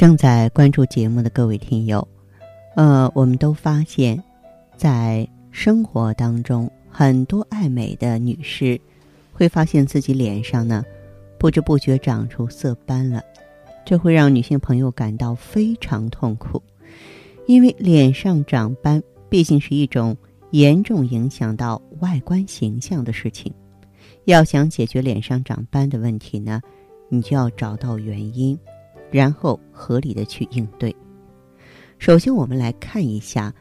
正在关注节目的各位听友，呃，我们都发现，在生活当中，很多爱美的女士会发现自己脸上呢，不知不觉长出色斑了，这会让女性朋友感到非常痛苦，因为脸上长斑毕竟是一种严重影响到外观形象的事情。要想解决脸上长斑的问题呢，你就要找到原因。然后合理的去应对。首先，我们来看一下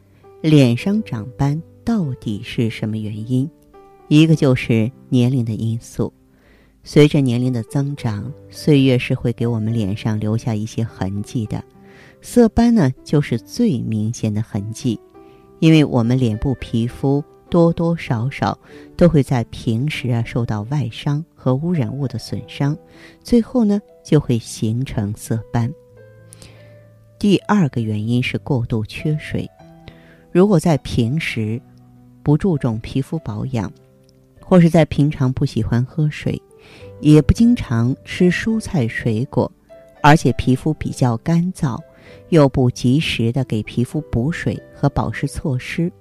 脸上长斑到底是什么原因。一个就是年龄的因素，随着年龄的增长，岁月是会给我们脸上留下一些痕迹的。色斑呢，就是最明显的痕迹，因为我们脸部皮肤多多少少都会在平时啊受到外伤和污染物的损伤，最后呢。就会形成色斑。第二个原因是过度缺水。如果在平时不注重皮肤保养，或是在平常不喜欢喝水，也不经常吃蔬菜水果，而且皮肤比较干燥，又不及时的给皮肤补水和保湿措施，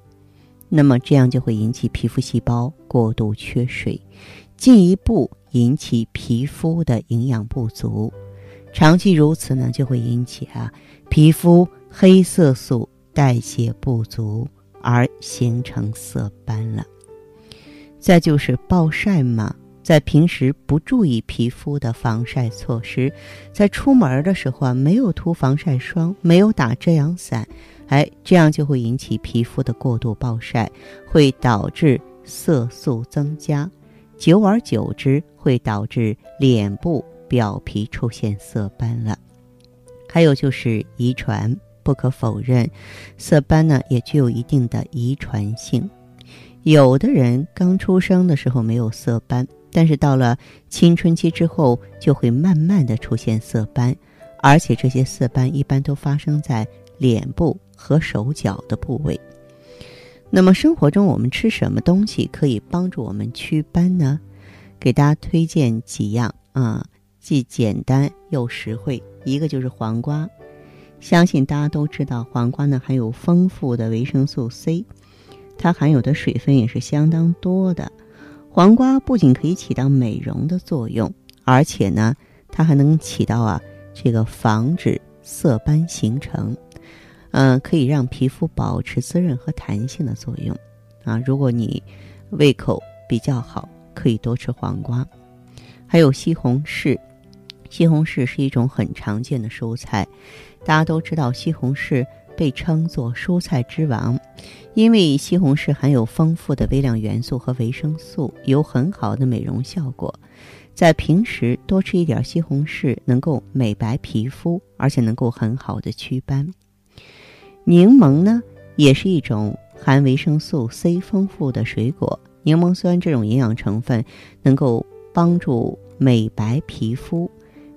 那么这样就会引起皮肤细胞过度缺水，进一步。引起皮肤的营养不足，长期如此呢，就会引起啊皮肤黑色素代谢不足而形成色斑了。再就是暴晒嘛，在平时不注意皮肤的防晒措施，在出门的时候啊没有涂防晒霜，没有打遮阳伞，哎，这样就会引起皮肤的过度暴晒，会导致色素增加。久而久之，会导致脸部表皮出现色斑了。还有就是遗传，不可否认，色斑呢也具有一定的遗传性。有的人刚出生的时候没有色斑，但是到了青春期之后，就会慢慢的出现色斑，而且这些色斑一般都发生在脸部和手脚的部位。那么生活中我们吃什么东西可以帮助我们祛斑呢？给大家推荐几样啊，既简单又实惠。一个就是黄瓜，相信大家都知道，黄瓜呢含有丰富的维生素 C，它含有的水分也是相当多的。黄瓜不仅可以起到美容的作用，而且呢，它还能起到啊这个防止色斑形成。嗯，可以让皮肤保持滋润和弹性的作用，啊，如果你胃口比较好，可以多吃黄瓜。还有西红柿，西红柿是一种很常见的蔬菜，大家都知道西红柿被称作蔬菜之王，因为西红柿含有丰富的微量元素和维生素，有很好的美容效果。在平时多吃一点西红柿，能够美白皮肤，而且能够很好的祛斑。柠檬呢，也是一种含维生素 C 丰富的水果。柠檬酸这种营养成分能够帮助美白皮肤，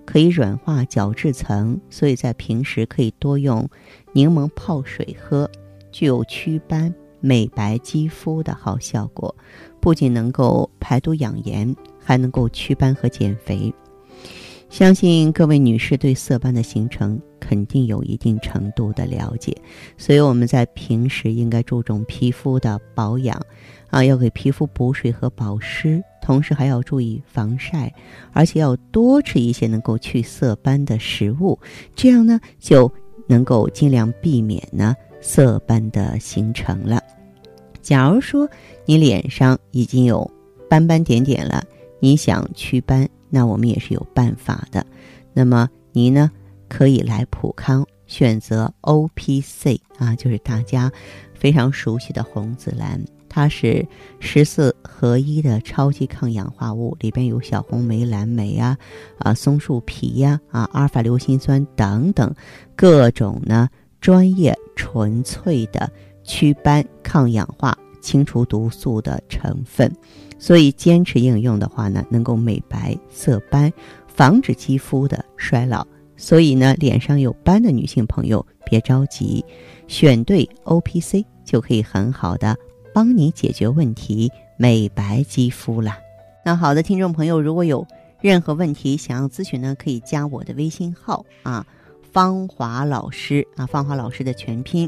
可以软化角质层，所以在平时可以多用柠檬泡水喝，具有祛斑、美白肌肤的好效果。不仅能够排毒养颜，还能够祛斑和减肥。相信各位女士对色斑的形成肯定有一定程度的了解，所以我们在平时应该注重皮肤的保养，啊，要给皮肤补水和保湿，同时还要注意防晒，而且要多吃一些能够去色斑的食物，这样呢就能够尽量避免呢色斑的形成了。假如说你脸上已经有斑斑点点了，你想祛斑？那我们也是有办法的，那么你呢可以来普康选择 O P C 啊，就是大家非常熟悉的红紫蓝，它是十四合一的超级抗氧化物，里边有小红莓、蓝莓啊、啊松树皮呀、啊阿尔法硫辛酸等等各种呢专业纯粹的祛斑、抗氧化、清除毒素的成分。所以坚持应用的话呢，能够美白色斑，防止肌肤的衰老。所以呢，脸上有斑的女性朋友别着急，选对 O P C 就可以很好的帮你解决问题，美白肌肤啦。那好的，听众朋友，如果有任何问题想要咨询呢，可以加我的微信号啊，芳华老师啊，芳华老师的全拼，